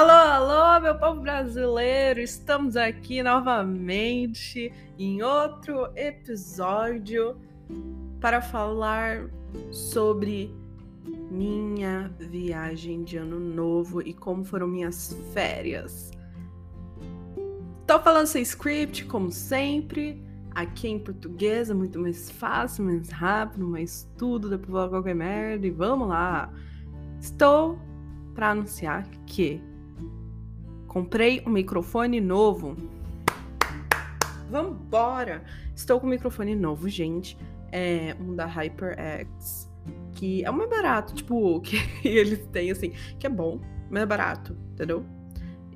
Alô, alô, meu povo brasileiro! Estamos aqui novamente em outro episódio para falar sobre minha viagem de ano novo e como foram minhas férias. Tô falando sem script, como sempre. Aqui em português é muito mais fácil, mais rápido, mais tudo, pra falar qualquer merda e vamos lá. Estou para anunciar que Comprei um microfone novo. Vambora! Estou com um microfone novo, gente. É um da HyperX, que é o mais barato, tipo, que eles têm, assim, que é bom, mas é barato, entendeu?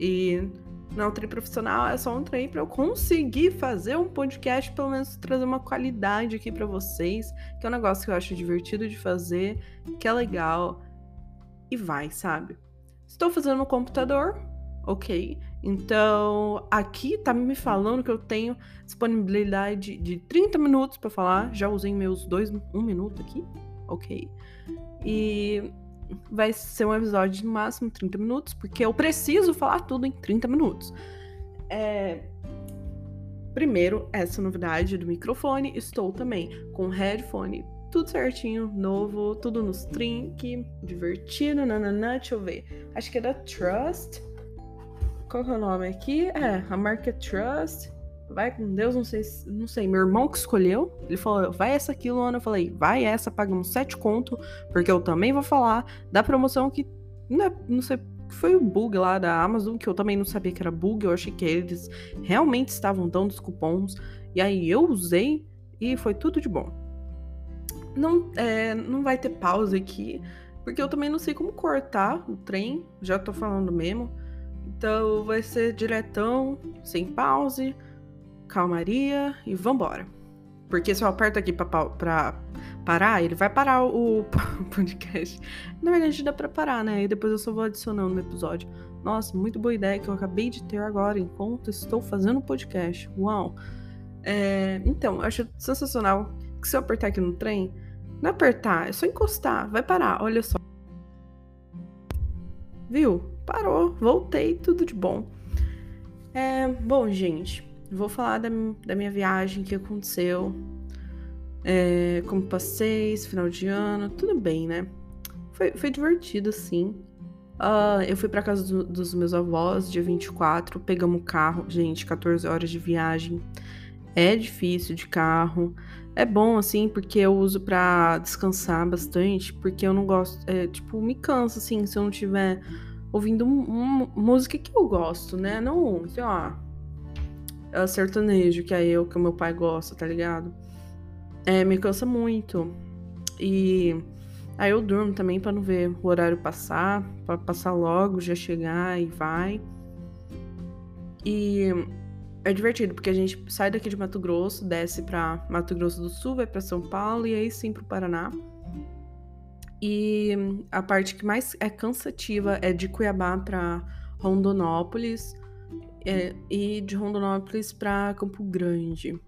E não é trem profissional, é só um trem para eu conseguir fazer um podcast, pelo menos trazer uma qualidade aqui para vocês, que é um negócio que eu acho divertido de fazer, que é legal e vai, sabe? Estou fazendo no computador, ok? Então, aqui tá me falando que eu tenho disponibilidade de 30 minutos para falar. Já usei meus dois, um minuto aqui, ok? E vai ser um episódio de máximo 30 minutos, porque eu preciso falar tudo em 30 minutos. É... Primeiro, essa novidade do microfone. Estou também com headphone, tudo certinho, novo, tudo nos trinque, divertido, nananã, deixa eu ver. Acho que é da Trust qual que é o nome aqui? É, a marca Trust. Vai com Deus, não sei, não sei. Meu irmão que escolheu, ele falou, vai essa aqui, Luana. Eu falei, vai essa, pagamos sete conto, porque eu também vou falar da promoção que, não, é, não sei, foi o bug lá da Amazon, que eu também não sabia que era bug, eu achei que eles realmente estavam dando os cupons. E aí eu usei e foi tudo de bom. Não, é, não vai ter pausa aqui, porque eu também não sei como cortar o trem, já tô falando mesmo. Então vai ser diretão, sem pause, calmaria e vambora. Porque se eu aperto aqui pra, pra parar, ele vai parar o podcast. Na verdade, dá pra parar, né? E depois eu só vou adicionando no episódio. Nossa, muito boa ideia que eu acabei de ter agora enquanto estou fazendo o podcast. Uau! É, então, eu acho sensacional que se eu apertar aqui no trem, não é apertar, é só encostar, vai parar, olha só. Viu? Parou, voltei, tudo de bom. É, bom, gente, vou falar da, da minha viagem, que aconteceu, é, como passei esse final de ano, tudo bem, né? Foi, foi divertido, sim. Uh, eu fui para casa do, dos meus avós, dia 24, pegamos o carro, gente, 14 horas de viagem. É difícil de carro. É bom, assim, porque eu uso para descansar bastante, porque eu não gosto, é, tipo, me cansa, assim, se eu não tiver ouvindo uma música que eu gosto, né? Não, sei lá, é sertanejo, que é eu, que o meu pai gosta, tá ligado? É, me cansa muito. E aí eu durmo também para não ver o horário passar, para passar logo, já chegar e vai. E é divertido, porque a gente sai daqui de Mato Grosso, desce para Mato Grosso do Sul, vai para São Paulo e aí sim pro Paraná. E a parte que mais é cansativa é de Cuiabá para Rondonópolis é, e de Rondonópolis para Campo Grande.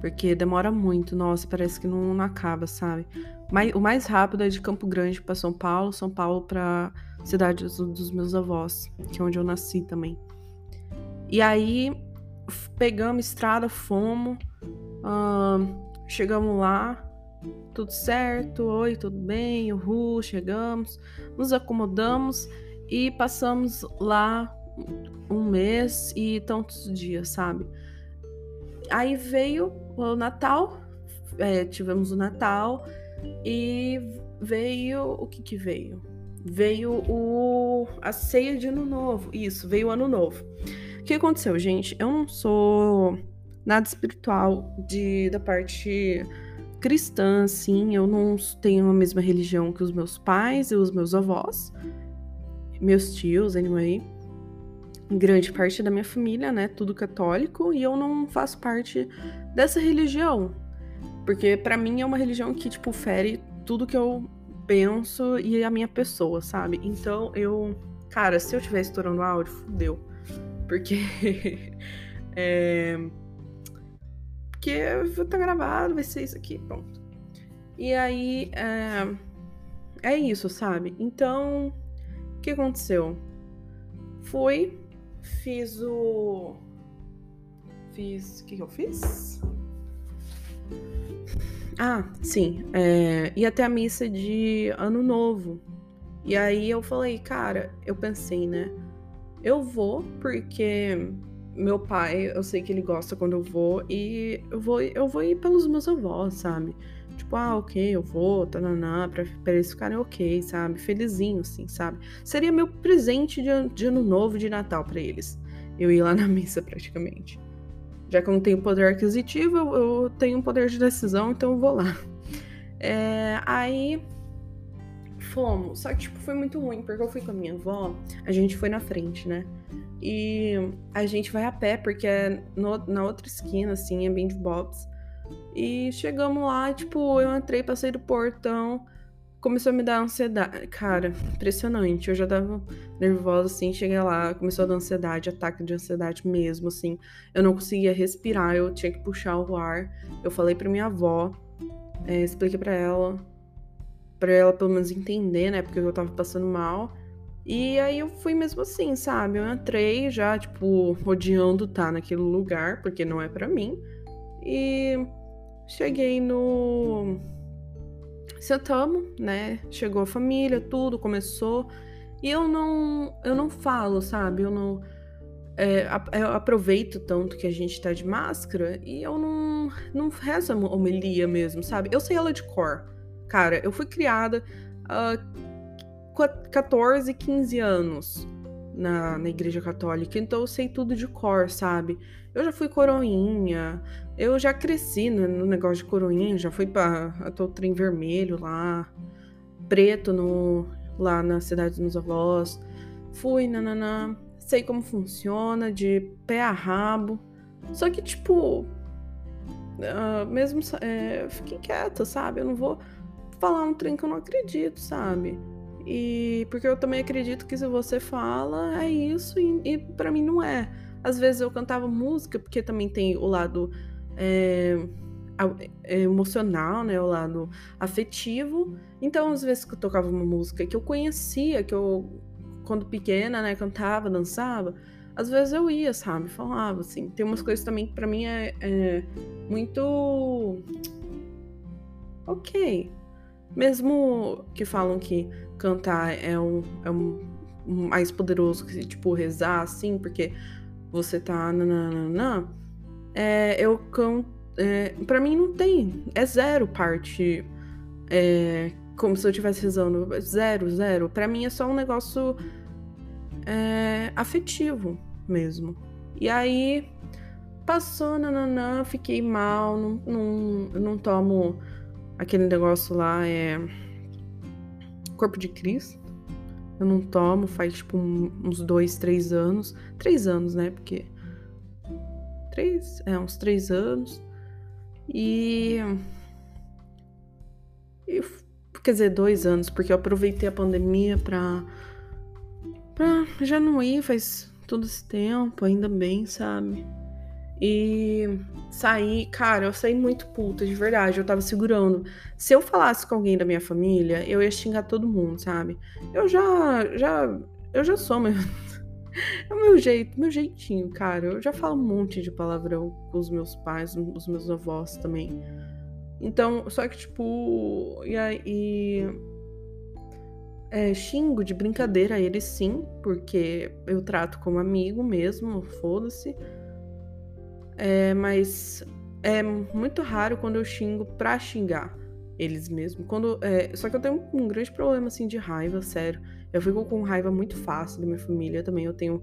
Porque demora muito, nossa, parece que não, não acaba, sabe? Mas, o mais rápido é de Campo Grande para São Paulo, São Paulo para cidade dos, dos, meus avós, que é onde eu nasci também. E aí pegamos estrada, fomos, chegamos lá, tudo certo, oi, tudo bem, uhul, chegamos, nos acomodamos e passamos lá um mês e tantos dias, sabe? Aí veio o Natal, é, tivemos o Natal e veio o que que veio? Veio o a ceia de ano novo. Isso, veio o ano novo. O que aconteceu, gente? Eu não sou nada espiritual de da parte cristã, sim, eu não tenho a mesma religião que os meus pais e os meus avós, meus tios, anyway. Grande parte da minha família, né, tudo católico, e eu não faço parte dessa religião. Porque para mim é uma religião que, tipo, fere tudo que eu penso e a minha pessoa, sabe? Então eu. Cara, se eu estiver estourando áudio, fudeu. Porque. é porque tá gravado, vai ser isso aqui, pronto. E aí, é, é isso, sabe? Então, o que aconteceu? Fui, fiz o. Fiz. O que, que eu fiz? Ah, sim. É, ia até a missa de Ano Novo. E aí eu falei, cara, eu pensei, né? Eu vou porque meu pai, eu sei que ele gosta quando eu vou e eu vou, eu vou ir pelos meus avós, sabe? Tipo, ah, ok, eu vou, tananá, pra, pra eles ficarem ok, sabe? Felizinho, assim, sabe? Seria meu presente de, de ano novo, de Natal para eles. Eu ir lá na missa, praticamente. Já que eu não tenho poder aquisitivo, eu, eu tenho um poder de decisão, então eu vou lá. É, aí fomos. Só que, tipo, foi muito ruim, porque eu fui com a minha avó, a gente foi na frente, né? E a gente vai a pé, porque é no, na outra esquina, assim, é bem de Bob's. E chegamos lá, tipo, eu entrei, passei do portão, começou a me dar ansiedade. Cara, impressionante. Eu já tava nervosa, assim, cheguei lá, começou a dar ansiedade, ataque de ansiedade mesmo, assim. Eu não conseguia respirar, eu tinha que puxar o ar. Eu falei pra minha avó, é, expliquei pra ela, pra ela pelo menos entender, né, porque eu tava passando mal. E aí eu fui mesmo assim, sabe? Eu entrei já, tipo, odiando estar tá naquele lugar, porque não é para mim. E cheguei no. Sentamos, né? Chegou a família, tudo, começou. E eu não, eu não falo, sabe? Eu não. É, eu aproveito tanto que a gente tá de máscara e eu não, não rezo a homilia mesmo, sabe? Eu sei ela de cor. Cara, eu fui criada uh, 14, 15 anos na, na igreja católica, então eu sei tudo de cor, sabe? Eu já fui coroinha, eu já cresci no, no negócio de coroinha, já fui para o trem vermelho lá, preto no, lá na cidade dos avós. Fui, nananã, sei como funciona, de pé a rabo. Só que, tipo, uh, mesmo. É, fiquei quieta, sabe? Eu não vou falar um trem que eu não acredito, sabe? E porque eu também acredito que se você fala, é isso, e, e para mim não é. Às vezes eu cantava música, porque também tem o lado é, é, emocional, né? O lado afetivo. Então, às vezes que eu tocava uma música que eu conhecia, que eu, quando pequena, né, cantava, dançava, às vezes eu ia, sabe? Falava, assim. Tem umas coisas também que pra mim é, é muito. Ok. Mesmo que falam que cantar é um, é um mais poderoso que, tipo, rezar, assim, porque você tá. Nananana, é, eu canto. É, pra mim não tem. É zero parte. É, como se eu estivesse rezando. Zero, zero. Pra mim é só um negócio é, afetivo mesmo. E aí passou, nananã, fiquei mal, não, não, não tomo aquele negócio lá, é. Corpo de Cristo. Eu não tomo faz tipo uns dois, três anos. Três anos, né? Porque. Três. É, uns três anos. E. e quer dizer, dois anos, porque eu aproveitei a pandemia pra. pra já não ir faz todo esse tempo, ainda bem, sabe? E saí, cara, eu saí muito puta, de verdade. Eu tava segurando. Se eu falasse com alguém da minha família, eu ia xingar todo mundo, sabe? Eu já, já, eu já sou meu. É o meu jeito, meu jeitinho, cara. Eu já falo um monte de palavrão com os meus pais, os meus avós também. Então, só que, tipo, e aí. É, xingo de brincadeira ele sim, porque eu trato como amigo mesmo, foda-se. É, mas é muito raro quando eu xingo pra xingar eles mesmos. Quando, é, só que eu tenho um grande problema assim de raiva, sério. Eu fico com raiva muito fácil da minha família também. Eu tenho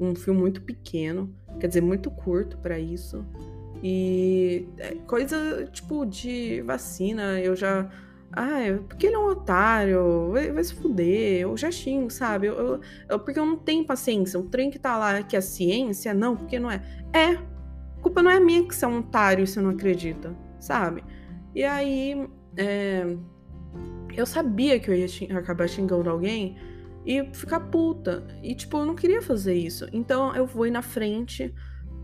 um fio muito pequeno, quer dizer, muito curto para isso. E é, coisa tipo de vacina, eu já. Ah, porque ele é um otário, vai, vai se fuder, eu já xingo, sabe? Eu, eu, eu, porque eu não tenho paciência. O trem que tá lá que é ciência, não, porque não é. É, culpa não é minha que você é um otário e você não acredita, sabe? E aí, é, eu sabia que eu ia acabar xingando alguém e ficar puta. E, tipo, eu não queria fazer isso. Então eu fui na frente,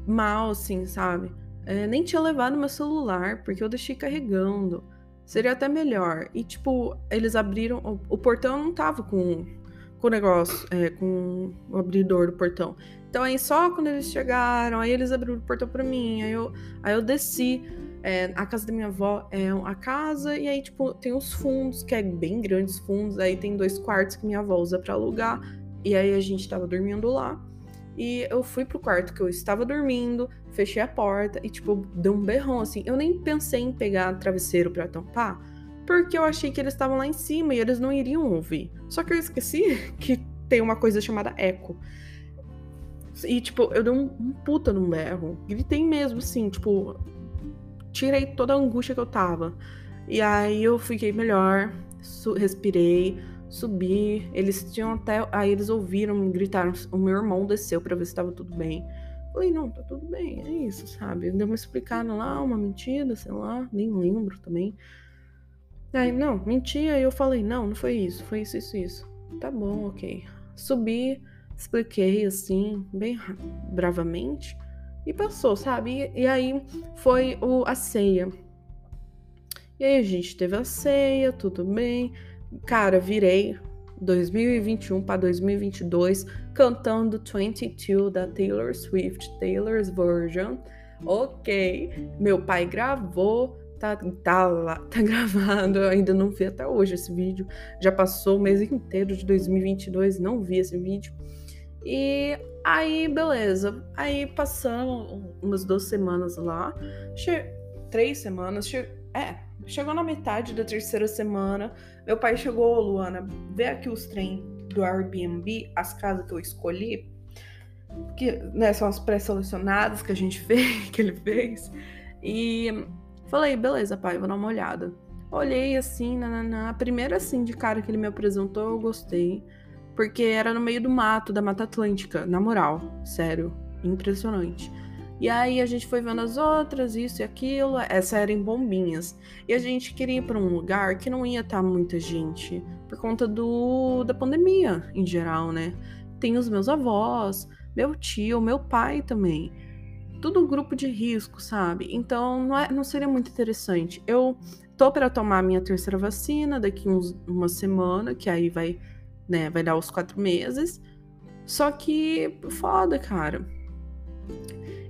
mal, assim, sabe? É, nem tinha levado meu celular, porque eu deixei carregando. Seria até melhor. E, tipo, eles abriram. O, o portão não tava com com o negócio, é, com o abridor do portão. Então aí só quando eles chegaram, aí eles abriram o portão para mim, aí eu, aí eu desci. É, a casa da minha avó é a casa, e aí, tipo, tem os fundos, que é bem grandes fundos, aí tem dois quartos que minha avó usa pra alugar, e aí a gente tava dormindo lá. E eu fui pro quarto que eu estava dormindo, fechei a porta e, tipo, deu um berrão assim. Eu nem pensei em pegar travesseiro para tampar, porque eu achei que eles estavam lá em cima e eles não iriam ouvir. Só que eu esqueci que tem uma coisa chamada eco. E, tipo, eu dei um, um puta num berro. Gritei mesmo, assim, tipo, tirei toda a angústia que eu tava. E aí eu fiquei melhor, respirei, subi. Eles tinham até. Aí eles ouviram, gritaram. O meu irmão desceu para ver se tava tudo bem. Falei, não, tá tudo bem, é isso, sabe? Deu uma explicada lá, uma mentira, sei lá, nem lembro também. Aí, não, mentia, e eu falei, não, não foi isso, foi isso, isso, isso. Tá bom, ok. Subi, expliquei assim, bem bravamente. E passou, sabe? E, e aí foi o, a ceia. E aí a gente teve a ceia, tudo bem. Cara, virei 2021 para 2022 cantando 22 da Taylor Swift, Taylor's Version. Ok, meu pai gravou, tá, tá lá, tá gravado. Eu ainda não vi até hoje esse vídeo. Já passou o mês inteiro de 2022, não vi esse vídeo. E aí, beleza. Aí passando umas duas semanas lá, che... três semanas, che... é, chegou na metade da terceira semana. Meu pai chegou, Luana, vê aqui os trem do Airbnb, as casas que eu escolhi, que né, são as pré-selecionadas que a gente fez, que ele fez. E falei, beleza, pai, vou dar uma olhada. Olhei assim, na, a primeira assim de cara que ele me apresentou, eu gostei porque era no meio do mato, da Mata Atlântica, na moral, sério, impressionante. E aí a gente foi vendo as outras, isso e aquilo, essa era em Bombinhas. E a gente queria ir para um lugar que não ia estar tá muita gente, por conta do da pandemia em geral, né? Tem os meus avós, meu tio, meu pai também. Tudo um grupo de risco, sabe? Então não, é, não seria muito interessante. Eu tô para tomar minha terceira vacina daqui uns, uma semana, que aí vai né? Vai dar os quatro meses. Só que foda, cara.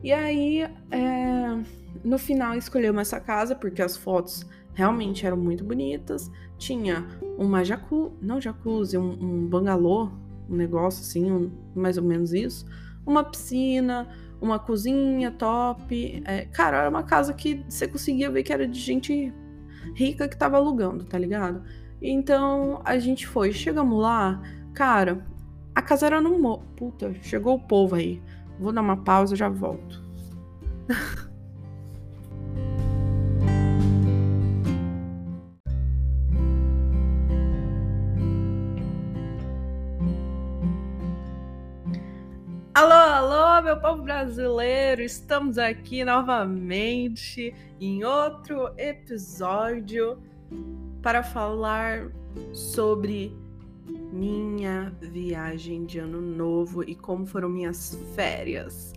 E aí, é, no final, escolhemos essa casa porque as fotos realmente eram muito bonitas. Tinha uma jacuzzi, não jacuzzi, um, um bangalô, um negócio assim, um, mais ou menos isso. Uma piscina, uma cozinha top. É, cara, era uma casa que você conseguia ver que era de gente rica que tava alugando, tá ligado? Então a gente foi, chegamos lá, cara, a casa era no mo... Puta, chegou o povo aí. Vou dar uma pausa, já volto. Alô, alô, meu povo brasileiro! Estamos aqui novamente em outro episódio para falar sobre minha viagem de ano novo e como foram minhas férias.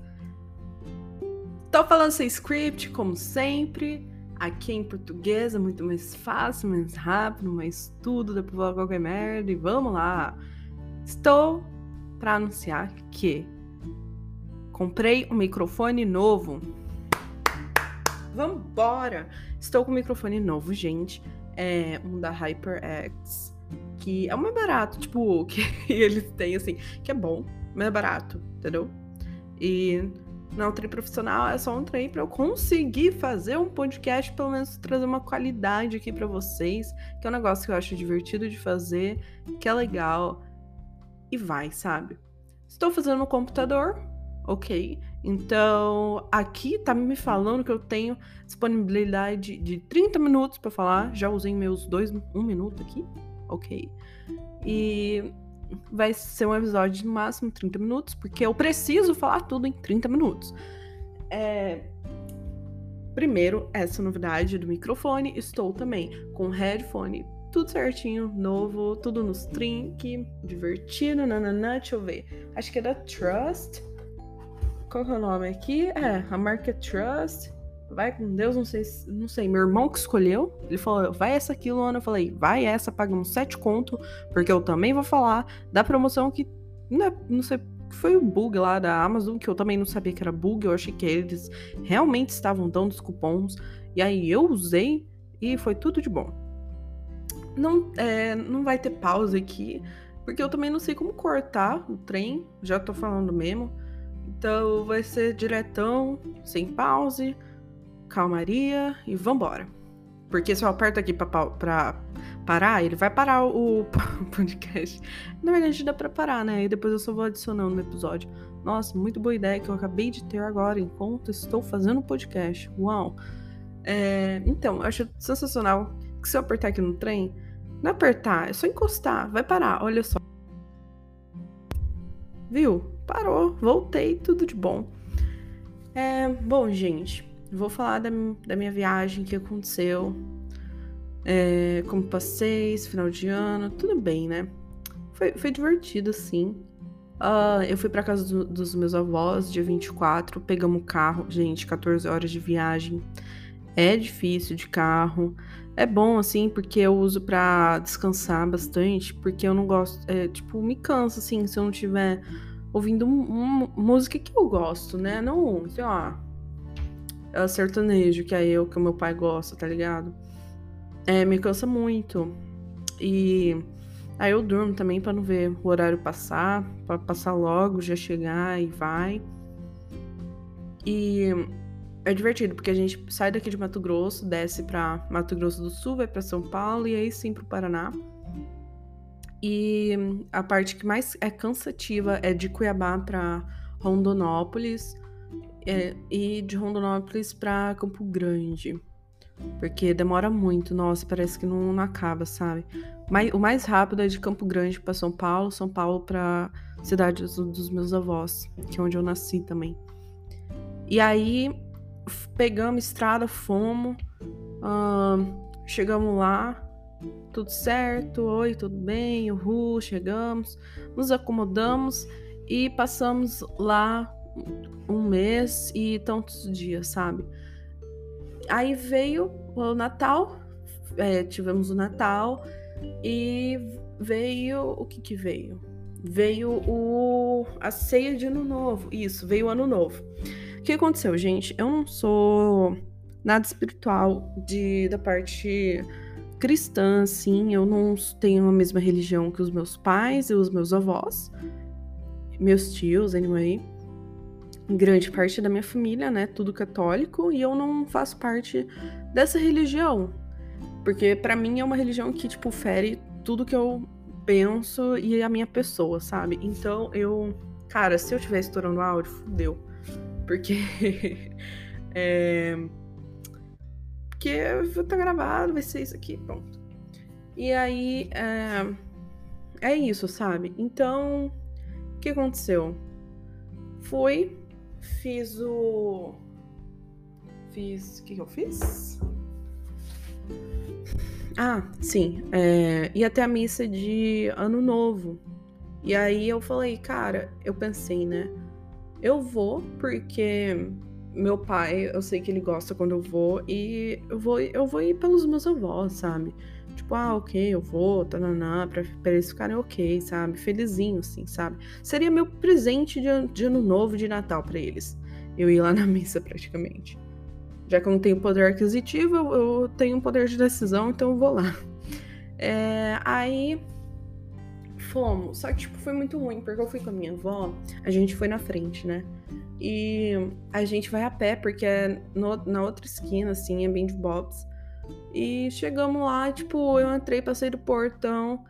Tô falando sem script, como sempre. Aqui em português é muito mais fácil, mais rápido, mais tudo, pra falar qualquer merda e vamos lá. Estou para anunciar que comprei um microfone novo. Vambora! Estou com um microfone novo, gente é um da HyperX, que é mais barato, tipo, que eles têm, assim, que é bom, mas é barato, entendeu? E não é um trem profissional, é só um trem para eu conseguir fazer um podcast, pelo menos trazer uma qualidade aqui para vocês, que é um negócio que eu acho divertido de fazer, que é legal e vai, sabe? Estou fazendo no computador, ok. Então, aqui tá me falando que eu tenho disponibilidade de 30 minutos para falar. Já usei meus dois, um minuto aqui, ok. E vai ser um episódio de máximo 30 minutos, porque eu preciso falar tudo em 30 minutos. É... Primeiro, essa novidade do microfone. Estou também com headphone, tudo certinho, novo, tudo nos trinque, divertido, nananã, deixa eu ver. Acho que é da Trust qual que é o nome aqui? É, a marca Trust. vai com Deus, não sei, não sei, meu irmão que escolheu, ele falou, vai essa aqui, Luana, eu falei, vai essa, pagamos sete conto, porque eu também vou falar da promoção que, não, não sei, foi o bug lá da Amazon, que eu também não sabia que era bug, eu achei que eles realmente estavam dando os cupons, e aí eu usei e foi tudo de bom. Não, é, não vai ter pausa aqui, porque eu também não sei como cortar o trem, já tô falando mesmo, então vai ser diretão, sem pause, calmaria e vambora. Porque se eu aperto aqui pra, pra parar, ele vai parar o podcast. Na verdade, dá pra parar, né? E depois eu só vou adicionando no episódio. Nossa, muito boa ideia que eu acabei de ter agora enquanto estou fazendo o podcast. Uau! É, então, eu acho sensacional que se eu apertar aqui no trem, não apertar, é só encostar, vai parar, olha só. Viu? Parou, voltei, tudo de bom. É, bom, gente, Vou falar da, da minha viagem, que aconteceu, é, como passei esse final de ano, tudo bem, né? Foi, foi divertido, sim. Uh, eu fui pra casa do, dos meus avós, dia 24, pegamos o carro. Gente, 14 horas de viagem. É difícil de carro. É bom, assim, porque eu uso pra descansar bastante, porque eu não gosto. É, tipo, me cansa, assim, se eu não tiver ouvindo música que eu gosto, né? Não, sei lá, é sertanejo, que é eu, que o meu pai gosta, tá ligado? É, me cansa muito. E aí eu durmo também para não ver o horário passar, para passar logo, já chegar e vai. E é divertido, porque a gente sai daqui de Mato Grosso, desce para Mato Grosso do Sul, vai para São Paulo e aí sim pro Paraná. E a parte que mais é cansativa é de Cuiabá para Rondonópolis é, e de Rondonópolis para Campo Grande. Porque demora muito, nossa, parece que não, não acaba, sabe? Mas, o mais rápido é de Campo Grande para São Paulo, São Paulo para cidade dos, dos, meus avós, que é onde eu nasci também. E aí pegamos estrada, fomos, chegamos lá, tudo certo, oi, tudo bem, uhul, chegamos, nos acomodamos e passamos lá um mês e tantos dias, sabe? Aí veio o Natal, é, tivemos o Natal e veio o que que veio? Veio o a ceia de Ano Novo. Isso, veio o Ano Novo. O que aconteceu, gente? Eu não sou nada espiritual de da parte cristã, assim. Eu não tenho a mesma religião que os meus pais e os meus avós, meus tios, anyway grande parte da minha família, né, tudo católico, e eu não faço parte dessa religião. Porque para mim é uma religião que tipo fere tudo que eu penso e a minha pessoa, sabe? Então eu, cara, se eu estiver estourando áudio, fudeu. Porque é porque tá gravado, vai ser isso aqui, pronto. E aí é, é isso, sabe? Então, o que aconteceu? Fui Fiz o. Fiz. O que, que eu fiz? Ah, sim. É... Ia até a missa de Ano Novo. E aí eu falei, cara, eu pensei, né? Eu vou porque meu pai, eu sei que ele gosta quando eu vou e eu vou, eu vou ir pelos meus avós, sabe? Tipo, ah, ok, eu vou, tananá, pra, pra eles ficarem ok, sabe? Felizinho, assim, sabe? Seria meu presente de, de ano novo, de Natal para eles. Eu ir lá na missa, praticamente. Já que eu não tenho poder aquisitivo, eu, eu tenho um poder de decisão, então eu vou lá. É, aí fomos. Só que, tipo, foi muito ruim, porque eu fui com a minha avó, a gente foi na frente, né? E a gente vai a pé, porque é no, na outra esquina, assim, é bem de Bob's. E chegamos lá, tipo, eu entrei, passei do portão,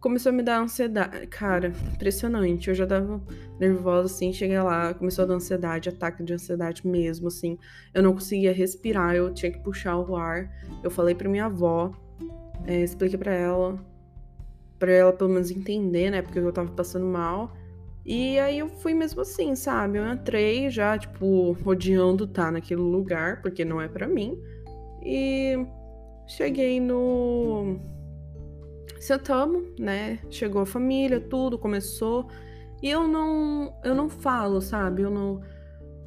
começou a me dar ansiedade. Cara, impressionante. Eu já tava nervosa, assim, cheguei lá, começou a dar ansiedade, ataque de ansiedade mesmo, assim. Eu não conseguia respirar, eu tinha que puxar o ar. Eu falei pra minha avó, é, expliquei pra ela, pra ela pelo menos entender, né, porque eu tava passando mal. E aí eu fui mesmo assim, sabe? Eu entrei já, tipo, odiando estar tá naquele lugar, porque não é para mim. E cheguei no. Sentamos, né? Chegou a família, tudo, começou. E eu não. Eu não falo, sabe? Eu não.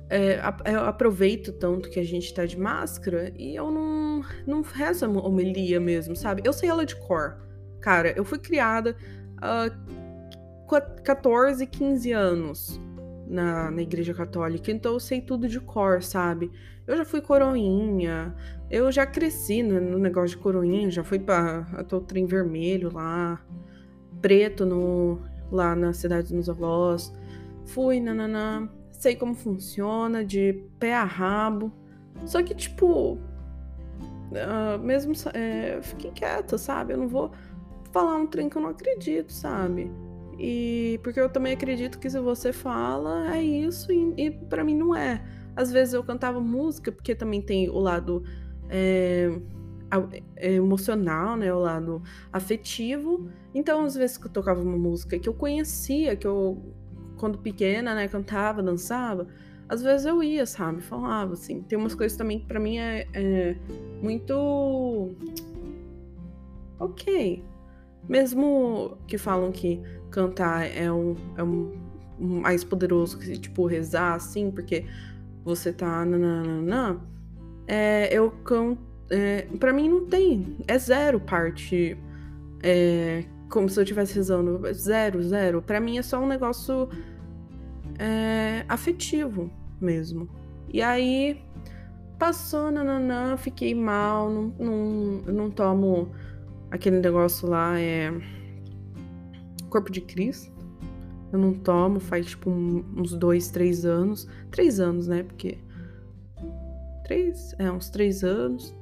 é, eu aproveito tanto que a gente tá de máscara e eu não, não rezo a homilia mesmo, sabe? Eu sei ela de cor. Cara, eu fui criada há uh, 14, 15 anos na, na igreja católica, então eu sei tudo de cor, sabe? Eu já fui coroinha, eu já cresci no, no negócio de coroinha, já fui pra trem vermelho lá, preto no, lá na cidade dos avós. Fui, nananã, sei como funciona, de pé a rabo. Só que, tipo, uh, mesmo. É, fiquei quieta, sabe? Eu não vou falar um trem que eu não acredito, sabe? E porque eu também acredito que se você fala, é isso, e, e para mim não é. Às vezes eu cantava música, porque também tem o lado é, é, emocional, né? O lado afetivo. Então, às vezes que eu tocava uma música que eu conhecia, que eu, quando pequena, né, cantava, dançava, às vezes eu ia, sabe? Falava, assim. Tem umas coisas também que pra mim é, é muito. Ok. Mesmo que falam que cantar é um, é um mais poderoso que, tipo, rezar, assim, porque você tá. Nananana, é, eu canto. É, pra mim não tem. É zero parte. É, como se eu estivesse rezando. Zero, zero. Pra mim é só um negócio é, afetivo mesmo. E aí passou, nananã, fiquei mal, não, não, não tomo aquele negócio lá, é corpo de Cristo. Eu não tomo faz tipo uns dois, três anos. Três anos, né? Porque. Três. É, uns três anos.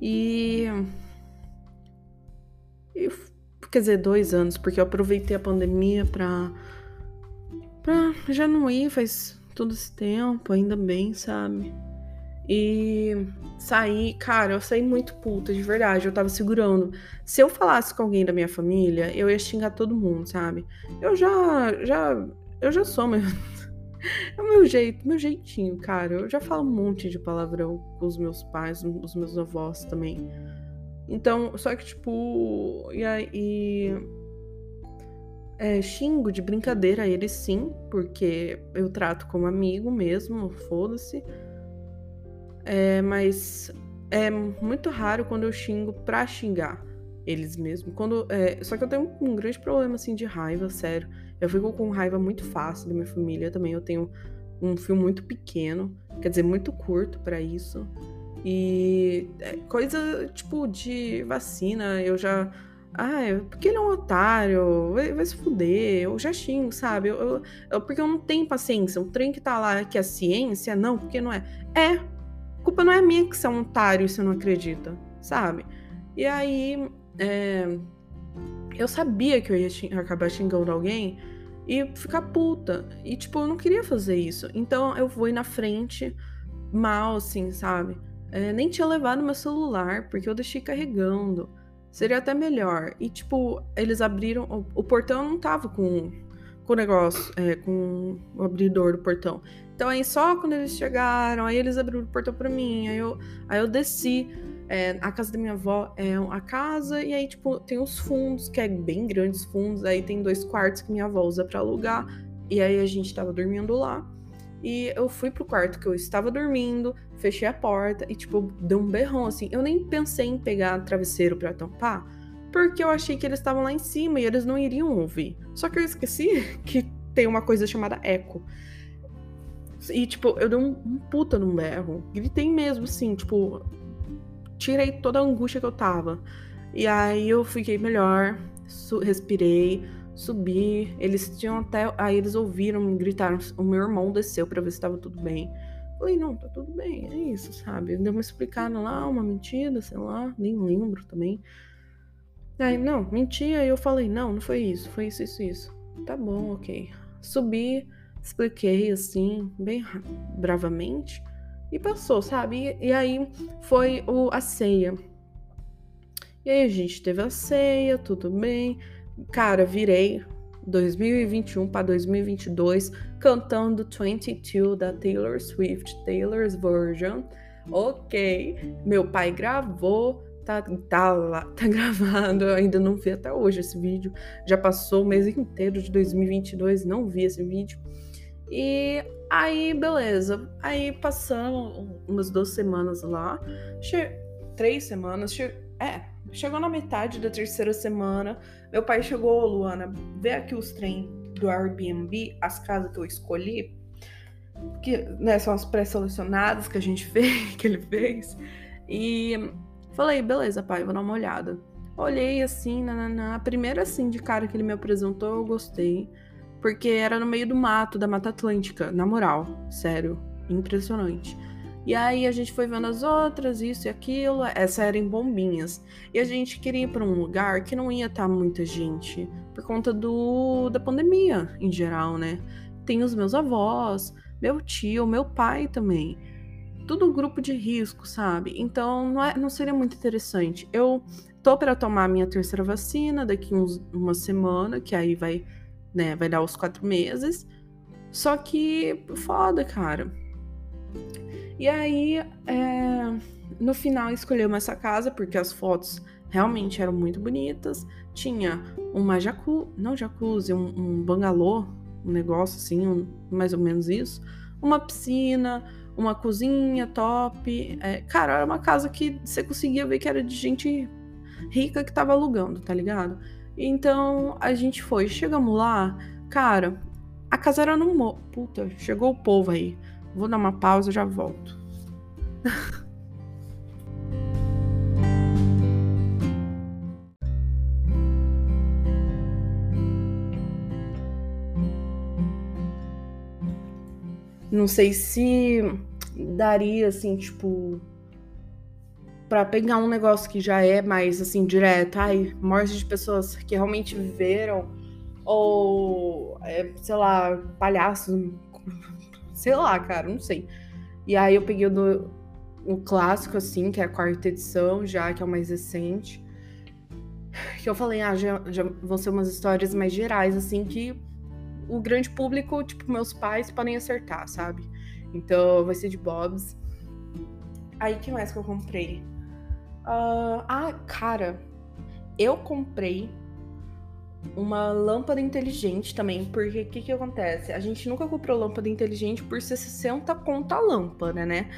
E. e quer dizer, dois anos, porque eu aproveitei a pandemia pra. pra já não ir faz todo esse tempo, ainda bem, sabe? E saí, cara, eu saí muito puta, de verdade. Eu tava segurando. Se eu falasse com alguém da minha família, eu ia xingar todo mundo, sabe? Eu já. já eu já sou meu. é o meu jeito, meu jeitinho, cara. Eu já falo um monte de palavrão com os meus pais, os meus avós também. Então, só que, tipo. E aí. É, xingo de brincadeira eles sim, porque eu trato como amigo mesmo, foda-se. É, mas é muito raro quando eu xingo pra xingar eles mesmos. Quando, é, só que eu tenho um grande problema assim de raiva, sério. Eu fico com raiva muito fácil da minha família também. Eu tenho um filme muito pequeno, quer dizer, muito curto para isso. E é, coisa tipo de vacina, eu já. Ah, porque ele é um otário, vai, vai se fuder, eu já xingo, sabe? Eu, eu, eu, porque eu não tenho paciência. O trem que tá lá, que é ciência, não, porque não é. É, culpa não é minha que você é um otário e você não acredita, sabe? E aí, é, eu sabia que eu ia acabar xingando alguém e ficar puta. E, tipo, eu não queria fazer isso. Então, eu fui na frente, mal, assim, sabe? É, nem tinha levado meu celular, porque eu deixei carregando. Seria até melhor. E, tipo, eles abriram. O, o portão não tava com, com o negócio, é, com o abridor do portão. Então aí só quando eles chegaram, aí eles abriram o portão para mim, aí eu, aí eu desci. É, a casa da minha avó é a casa, e aí, tipo, tem os fundos, que é bem grandes fundos, aí tem dois quartos que minha avó usa pra alugar, e aí a gente tava dormindo lá. E eu fui pro quarto que eu estava dormindo, fechei a porta e, tipo, deu um berrão assim. Eu nem pensei em pegar travesseiro para tampar, porque eu achei que eles estavam lá em cima e eles não iriam ouvir. Só que eu esqueci que tem uma coisa chamada eco. E, tipo, eu dei um, um puta num berro. Gritei mesmo, assim, tipo, tirei toda a angústia que eu tava. E aí eu fiquei melhor, respirei, subi. Eles tinham até. Aí eles ouviram, gritaram. O meu irmão desceu para ver se tava tudo bem. Falei, não, tá tudo bem, é isso, sabe? Deu uma explicada lá, uma mentira, sei lá, nem lembro também. Aí, não, mentia, e eu falei, não, não foi isso, foi isso, isso, isso. Tá bom, ok. Subi, expliquei assim, bem bravamente, e passou, sabe? E, e aí foi o, a ceia. E aí a gente teve a ceia, tudo bem. Cara, virei 2021 para 2022 cantando 22 da Taylor Swift, Taylor's Version. Ok, meu pai gravou, tá, tá lá, tá gravado. Eu ainda não vi até hoje esse vídeo. Já passou o mês inteiro de 2022, não vi esse vídeo. E aí, beleza. Aí passando umas duas semanas lá, che... três semanas, che... é, chegou na metade da terceira semana, meu pai chegou, Luana, vê aqui os trem do Airbnb, as casas que eu escolhi, que né, são as pré-selecionadas que a gente fez, que ele fez. E falei, beleza, pai, vou dar uma olhada. Olhei assim, na A primeira assim de cara que ele me apresentou, eu gostei. Porque era no meio do mato, da Mata Atlântica, na moral, sério, impressionante. E aí a gente foi vendo as outras, isso e aquilo, essa era em Bombinhas. E a gente queria ir para um lugar que não ia estar tá muita gente, por conta do da pandemia em geral, né? Tem os meus avós, meu tio, meu pai também. Tudo um grupo de risco, sabe? Então não, é, não seria muito interessante. Eu tô para tomar a minha terceira vacina daqui uns, uma semana, que aí vai, né, vai dar os quatro meses. Só que foda, cara. E aí, é, no final, escolhemos essa casa porque as fotos realmente eram muito bonitas. Tinha uma jacuzzi, não jacuzzi, um, um bangalô, um negócio assim, um, mais ou menos isso. Uma piscina, uma cozinha top. É, cara, era uma casa que você conseguia ver que era de gente rica que tava alugando, tá ligado? Então a gente foi, chegamos lá, cara, a casa era no. Mo... Puta, chegou o povo aí. Vou dar uma pausa, já volto. Não sei se daria assim, tipo, para pegar um negócio que já é mais assim direto, ai, morte de pessoas que realmente viveram ou é, sei lá, palhaços, sei lá, cara, não sei. E aí eu peguei o, do, o clássico assim, que é a quarta edição, já que é o mais recente. Que eu falei, ah, já, já vão ser umas histórias mais gerais assim que o grande público, tipo meus pais podem acertar, sabe? Então vai ser de Bob's. Aí que mais que eu comprei? Uh, ah, cara, eu comprei uma lâmpada inteligente também, porque o que, que acontece? A gente nunca comprou lâmpada inteligente por ser 60 conta lâmpada, né?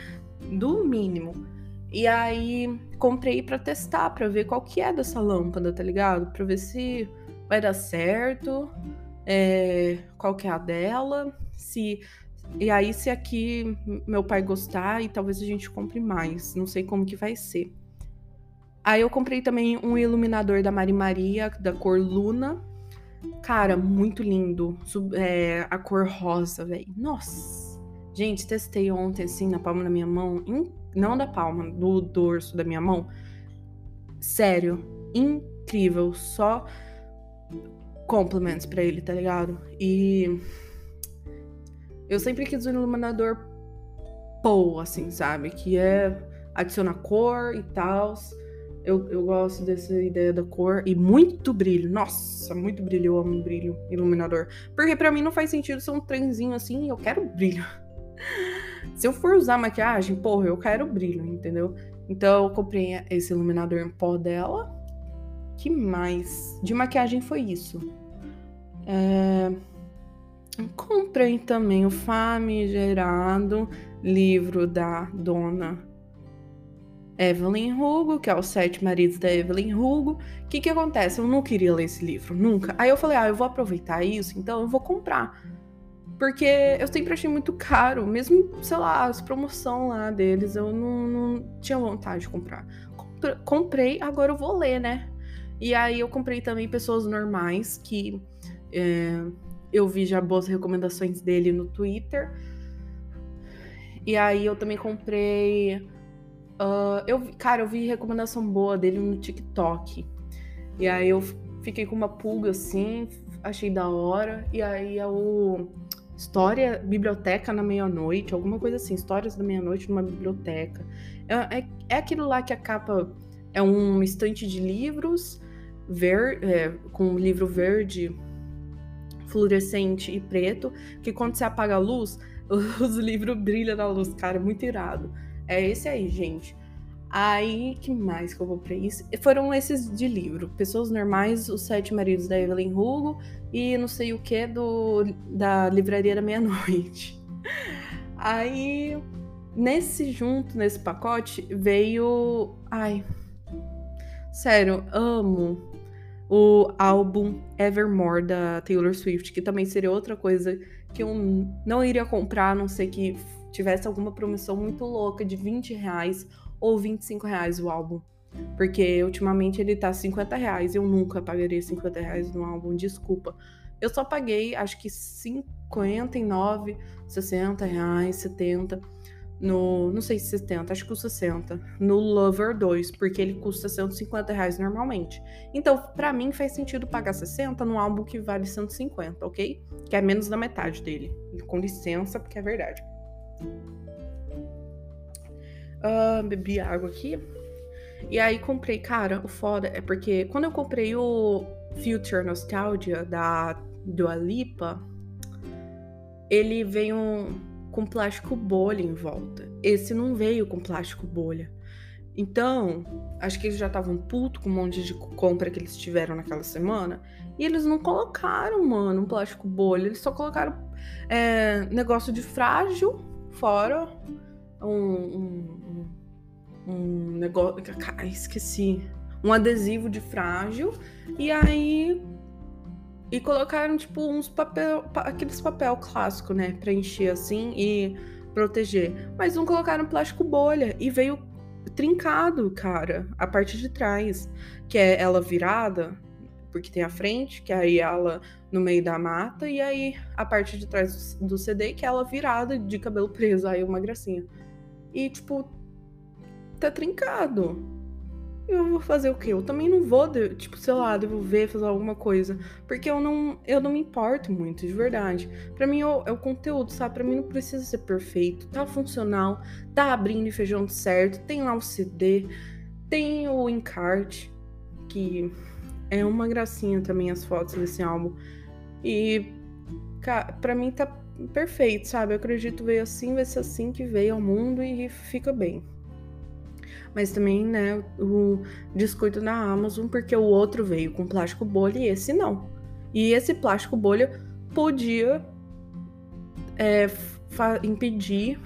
Do mínimo. E aí comprei para testar, para ver qual que é dessa lâmpada, tá ligado? Para ver se vai dar certo, é, qual que é a dela, se e aí se aqui meu pai gostar e talvez a gente compre mais, não sei como que vai ser. Aí eu comprei também um iluminador da Mari Maria, da cor Luna. Cara, muito lindo. É, a cor rosa, velho. Nossa! Gente, testei ontem, assim, na palma da minha mão. Não da palma, do dorso da minha mão. Sério, incrível. Só compliments pra ele, tá ligado? E. Eu sempre quis um iluminador Pou, assim, sabe? Que é. Adiciona cor e tal. Eu, eu gosto dessa ideia da cor e muito brilho. Nossa, muito brilho. Eu amo brilho iluminador. Porque para mim não faz sentido ser um trenzinho assim. Eu quero brilho. Se eu for usar maquiagem, porra, eu quero brilho, entendeu? Então eu comprei esse iluminador em pó dela. Que mais? De maquiagem foi isso. É... Comprei também o famigerado livro da dona Evelyn Hugo, que é os Sete Maridos da Evelyn Hugo. O que que acontece? Eu não queria ler esse livro, nunca. Aí eu falei, ah, eu vou aproveitar isso, então eu vou comprar. Porque eu sempre achei muito caro, mesmo, sei lá, as promoções lá deles, eu não, não tinha vontade de comprar. Comprei, agora eu vou ler, né? E aí eu comprei também Pessoas Normais, que é, eu vi já boas recomendações dele no Twitter. E aí eu também comprei Uh, eu, cara, eu vi recomendação boa dele no TikTok. E aí eu fiquei com uma pulga assim, achei da hora. E aí é o História Biblioteca na Meia-Noite, alguma coisa assim, Histórias da Meia-Noite numa biblioteca. É, é, é, aquilo lá que a capa é um estante de livros ver, é, com um livro verde, fluorescente e preto, que quando você apaga a luz, os livros brilham na luz, cara, é muito irado. É esse aí, gente. Aí, que mais que eu comprei? Isso? Foram esses de livro. Pessoas Normais, Os Sete Maridos da Evelyn Hugo e não sei o que do, da Livraria da Meia-Noite. Aí, nesse junto, nesse pacote, veio. Ai. Sério, amo o álbum Evermore da Taylor Swift, que também seria outra coisa que eu não iria comprar, a não ser que tivesse alguma promoção muito louca de 20 reais ou 25 reais o álbum. Porque ultimamente ele tá 50 reais. Eu nunca pagaria 50 reais no álbum, desculpa. Eu só paguei acho que 59, 60 reais, 70 no. Não sei se 70, acho que custa 60. No Lover 2, porque ele custa 150 reais normalmente. Então, para mim, faz sentido pagar 60 num álbum que vale 150, ok? Que é menos da metade dele. Com licença, porque é verdade. Uh, bebi água aqui. E aí comprei, cara, o foda é porque quando eu comprei o Future Nostalgia da Dua Lipa, ele veio com plástico bolha em volta. Esse não veio com plástico bolha. Então, acho que eles já estavam puto com um monte de compra que eles tiveram naquela semana. E eles não colocaram, mano, um plástico bolha. Eles só colocaram é, negócio de frágil fora um, um, um negócio. Esqueci. Um adesivo de frágil. E aí. E colocaram, tipo, uns papel. Aqueles papel clássico, né? Pra encher assim e proteger. Mas não colocaram plástico bolha. E veio trincado, cara, a parte de trás. Que é ela virada. Porque tem a frente, que é ela no meio da mata, e aí a parte de trás do CD, que é ela virada de cabelo preso, aí uma gracinha e, tipo, tá trincado. Eu vou fazer o quê? Eu também não vou, tipo, sei lá, devolver, fazer alguma coisa. Porque eu não, eu não me importo muito, de verdade. Para mim é, é o, conteúdo, sabe? Para mim não precisa ser perfeito. Tá funcional, tá abrindo e feijão certo, tem lá o CD, tem o encarte, que é uma gracinha também as fotos desse álbum. E, para mim tá perfeito, sabe? Eu acredito veio assim, vai ser assim que veio ao mundo e fica bem. Mas também, né, o descuido da Amazon, porque o outro veio com plástico bolha e esse não. E esse plástico bolha podia é, impedir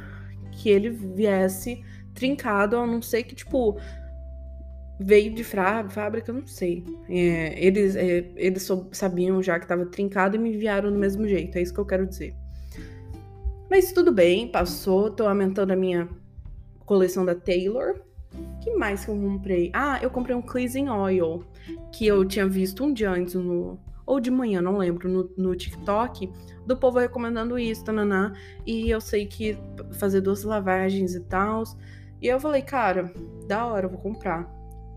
que ele viesse trincado, a não ser que, tipo, veio de fábrica, não sei. É, eles é, eles sabiam já que estava trincado e me enviaram do mesmo jeito, é isso que eu quero dizer. Mas tudo bem, passou. Tô aumentando a minha coleção da Taylor. que mais que eu comprei? Ah, eu comprei um cleansing oil que eu tinha visto um dia antes no ou de manhã, não lembro, no, no TikTok, do povo recomendando isso, tananã. E eu sei que fazer duas lavagens e tal. E eu falei, cara, da hora, eu vou comprar.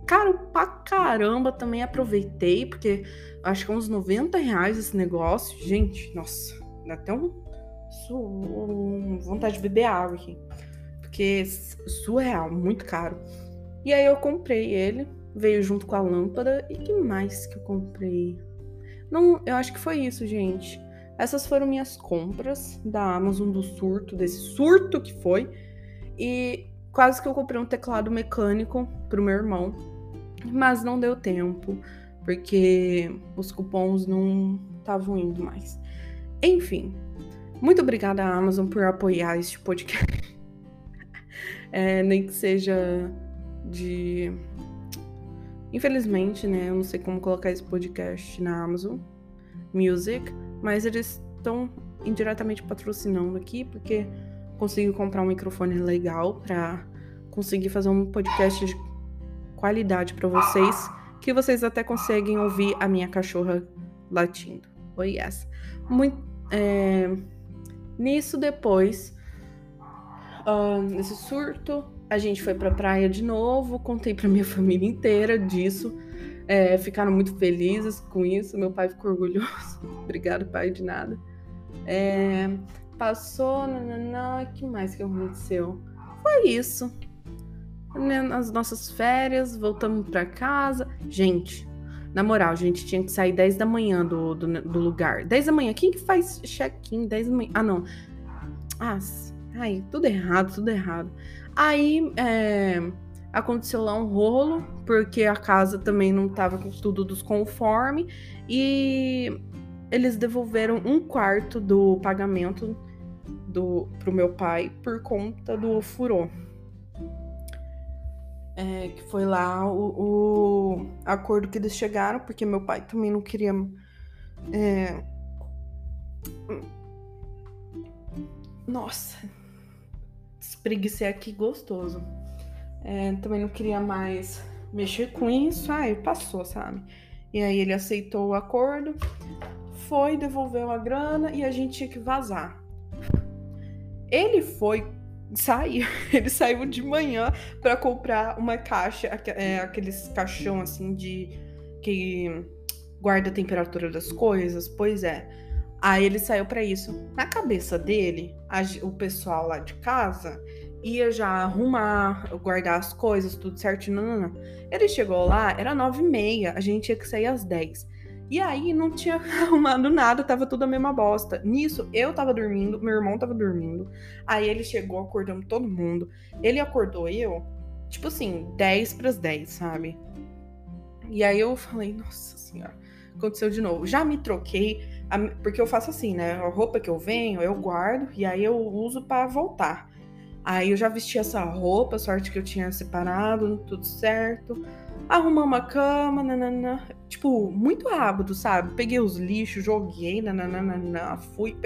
Caro pra caramba, também aproveitei, porque acho que é uns 90 reais esse negócio. Gente, nossa, dá até um, vontade de beber água aqui. Porque surreal, muito caro. E aí eu comprei ele, veio junto com a lâmpada. E que mais que eu comprei? Não, eu acho que foi isso, gente. Essas foram minhas compras da Amazon do surto, desse surto que foi. E quase que eu comprei um teclado mecânico pro meu irmão. Mas não deu tempo, porque os cupons não estavam indo mais. Enfim, muito obrigada à Amazon por apoiar este podcast. é, nem que seja de. Infelizmente, né? Eu não sei como colocar esse podcast na Amazon Music, mas eles estão indiretamente patrocinando aqui, porque consegui comprar um microfone legal para conseguir fazer um podcast de qualidade para vocês, que vocês até conseguem ouvir a minha cachorra latindo. Oh, yes. Muito. É Nisso, depois, nesse surto, a gente foi pra praia de novo, contei pra minha família inteira disso. É, ficaram muito felizes com isso, meu pai ficou orgulhoso. Obrigado, pai, de nada. É, passou, o que mais que aconteceu? Foi isso. As nossas férias, voltamos para casa. Gente, na moral, a gente tinha que sair 10 da manhã do, do, do lugar. 10 da manhã. Quem que faz check-in 10 da manhã? Ah, não. Ah, ai, tudo errado, tudo errado. Aí, é, Aconteceu lá um rolo, porque a casa também não estava com tudo dos conforme. E eles devolveram um quarto do pagamento do, pro meu pai por conta do furô. É, que foi lá o, o, acordo que eles chegaram, porque meu pai também não queria. É... Nossa, espreguicei aqui gostoso. É, também não queria mais mexer com isso. Aí passou, sabe? E aí ele aceitou o acordo, foi, devolveu a grana e a gente tinha que vazar. Ele foi sair, ele saiu de manhã para comprar uma caixa, é, aqueles caixão assim de que guarda a temperatura das coisas. Pois é. Aí ele saiu para isso. Na cabeça dele, a, o pessoal lá de casa ia já arrumar, guardar as coisas, tudo certinho. Não, não, não. Ele chegou lá, era nove e meia, a gente tinha que sair às dez. E aí não tinha arrumado nada, tava tudo a mesma bosta. Nisso, eu tava dormindo, meu irmão tava dormindo. Aí ele chegou acordando todo mundo. Ele acordou eu, tipo assim, 10 pras 10, sabe? E aí eu falei, nossa senhora, aconteceu de novo. Já me troquei, porque eu faço assim, né? A roupa que eu venho, eu guardo e aí eu uso para voltar. Aí eu já vesti essa roupa, sorte que eu tinha separado, tudo certo. Arrumamos a cama, nanana. Tipo, muito rápido, sabe? Peguei os lixos, joguei, fui,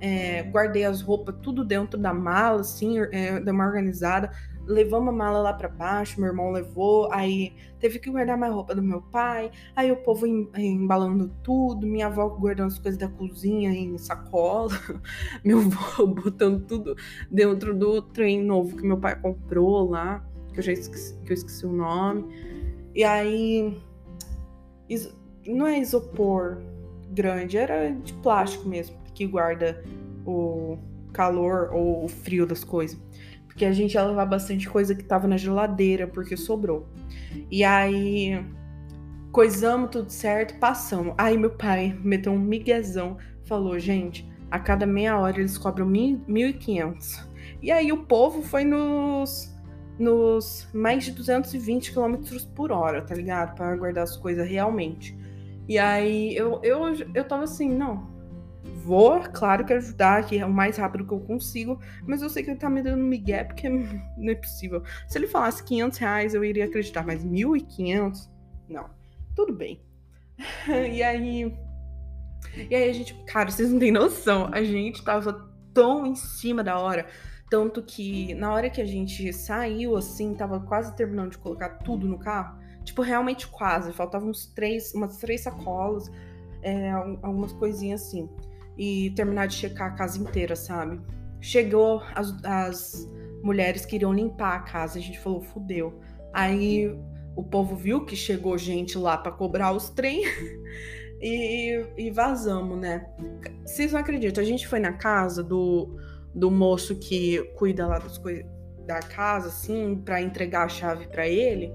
é, guardei as roupas tudo dentro da mala, assim, é, dei uma organizada levamos a mala lá para baixo, meu irmão levou, aí teve que guardar mais roupa do meu pai, aí o povo embalando tudo, minha avó guardando as coisas da cozinha em sacola, meu avô botando tudo dentro do trem novo que meu pai comprou lá, que eu já esqueci, que eu esqueci o nome. E aí não é isopor grande, era de plástico mesmo, que guarda o calor ou o frio das coisas. Porque a gente ia levar bastante coisa que tava na geladeira, porque sobrou. E aí, coisamos tudo certo, passamos. Aí meu pai meteu um miguezão, falou, gente, a cada meia hora eles cobram 1.500. E aí o povo foi nos, nos mais de 220 km por hora, tá ligado? Para guardar as coisas realmente. E aí eu, eu, eu tava assim, não, Vou, claro que ajudar aqui é o mais rápido que eu consigo, mas eu sei que ele tá me dando migué porque não é possível. Se ele falasse 500 reais, eu iria acreditar, mas 1.500? Não. Tudo bem. e aí. E aí a gente. Cara, vocês não têm noção. A gente tava tão em cima da hora. Tanto que na hora que a gente saiu, assim, tava quase terminando de colocar tudo no carro. Tipo, realmente quase. Faltavam uns três, umas três sacolas, é, algumas coisinhas assim e terminar de checar a casa inteira, sabe? Chegou as, as mulheres que iriam limpar a casa, a gente falou, fudeu. Aí o povo viu que chegou gente lá para cobrar os trem e, e vazamos, né? Vocês não acreditam, a gente foi na casa do, do moço que cuida lá das coisas da casa, assim, para entregar a chave para ele.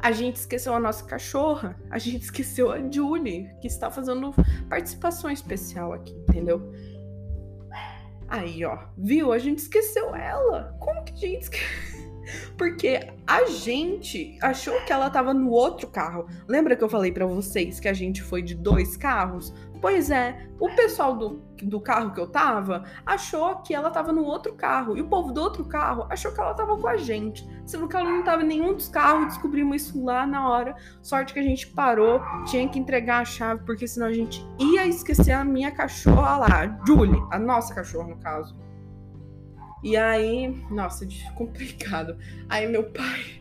A gente esqueceu a nossa cachorra, a gente esqueceu a Julie, que está fazendo participação especial aqui, entendeu? Aí, ó, viu? A gente esqueceu ela. Como que a gente esqueceu? Porque a gente achou que ela tava no outro carro. Lembra que eu falei para vocês que a gente foi de dois carros? Pois é, o pessoal do, do carro que eu tava achou que ela tava no outro carro. E o povo do outro carro achou que ela tava com a gente. Sendo que ela não tava em nenhum dos carros, descobrimos isso lá na hora. Sorte que a gente parou, tinha que entregar a chave, porque senão a gente ia esquecer a minha cachorra lá, Julie, a nossa cachorra, no caso. E aí, nossa, complicado. Aí meu pai,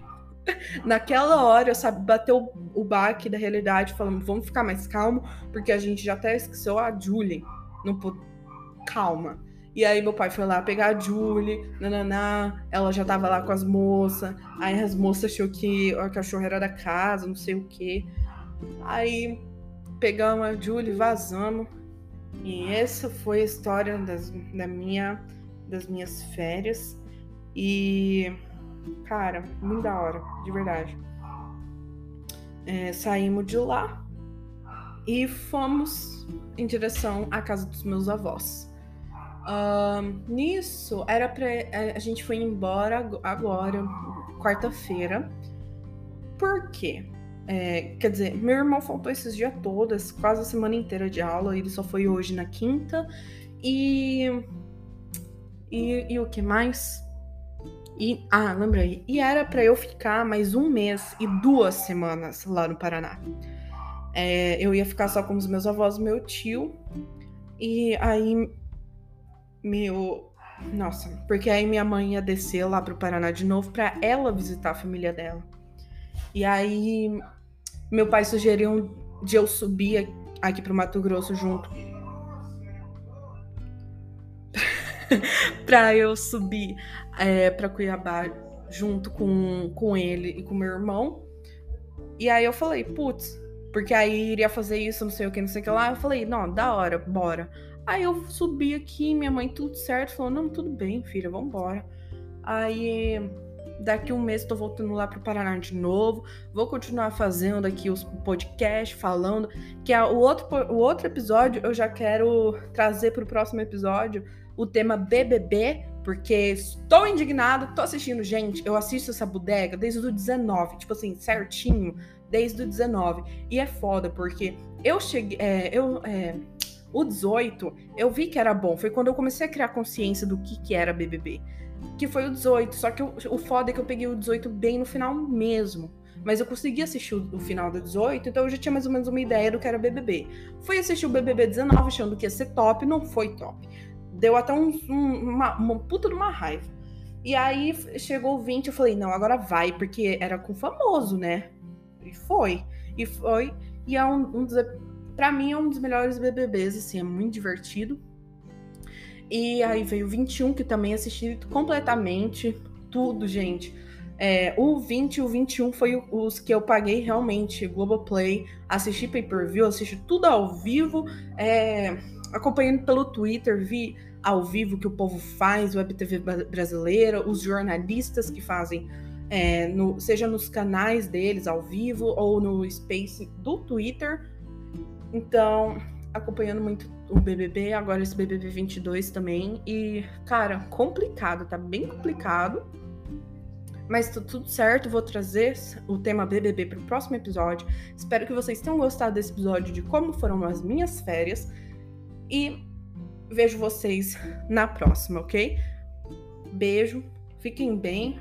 naquela hora, sabe, bateu o baque da realidade, falando, vamos ficar mais calmo, porque a gente já até esqueceu a Julie. Não calma. E aí meu pai foi lá pegar a Julie, nananá, ela já tava lá com as moças, aí as moças achou que a cachorra era da casa, não sei o quê. Aí pegamos a Julie, vazamos. E essa foi a história das, da minha das minhas férias. E, cara, muito da hora, de verdade. É, saímos de lá e fomos em direção à casa dos meus avós. Uh, nisso, era pra. A gente foi embora agora, quarta-feira. Por quê? É, quer dizer, meu irmão faltou esses dias todos, quase a semana inteira de aula, ele só foi hoje na quinta. E. E, e o que mais? E, ah, lembrei. E era para eu ficar mais um mês e duas semanas lá no Paraná. É, eu ia ficar só com os meus avós meu tio. E aí, meu. Nossa, porque aí minha mãe ia descer lá pro Paraná de novo para ela visitar a família dela. E aí, meu pai sugeriu de eu subir aqui pro Mato Grosso junto. pra eu subir é, pra Cuiabá junto com, com ele e com meu irmão. E aí eu falei, putz, porque aí iria fazer isso, não sei o que, não sei o que lá. Eu falei, não, da hora, bora. Aí eu subi aqui, minha mãe, tudo certo, falou, não, tudo bem, filha, vambora. Aí daqui um mês tô voltando lá pro Paraná de novo. Vou continuar fazendo aqui os podcasts, falando. Que é o outro, o outro episódio eu já quero trazer pro próximo episódio o tema BBB, porque estou indignado, tô assistindo, gente, eu assisto essa bodega desde o 19, tipo assim, certinho desde o 19. E é foda, porque eu cheguei. É, eu, é, o 18, eu vi que era bom. Foi quando eu comecei a criar consciência do que, que era BBB. Que foi o 18. Só que eu, o foda é que eu peguei o 18 bem no final mesmo. Mas eu consegui assistir o, o, final do 18, então eu já tinha mais ou menos uma ideia do que era BBB. Fui assistir o BBB 19 achando que ia ser top, não foi top. Deu até um, um, uma, uma puta de uma raiva. E aí chegou o 20, eu falei, não, agora vai, porque era com famoso, né? E foi. E foi. E é um, um dos. Pra mim é um dos melhores BBBs, assim, é muito divertido. E aí veio o 21, que também assisti completamente. Tudo, gente. É, o 20 e o 21 foi os que eu paguei realmente. Globoplay, assisti pay-per-view, assisti tudo ao vivo. É, acompanhando pelo Twitter, vi ao vivo que o povo faz, Web TV brasileira, os jornalistas que fazem é, no, seja nos canais deles ao vivo ou no Space do Twitter. Então, acompanhando muito o BBB, agora esse BBB 22 também. E, cara, complicado, tá bem complicado. Mas tá tudo certo, vou trazer o tema BBB para o próximo episódio. Espero que vocês tenham gostado desse episódio de como foram as minhas férias. E vejo vocês na próxima, ok? Beijo, fiquem bem.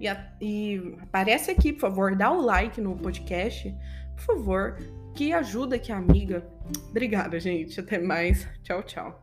E, e aparece aqui, por favor, dá o like no podcast, por favor, que ajuda a amiga. Obrigada, gente. Até mais. Tchau, tchau.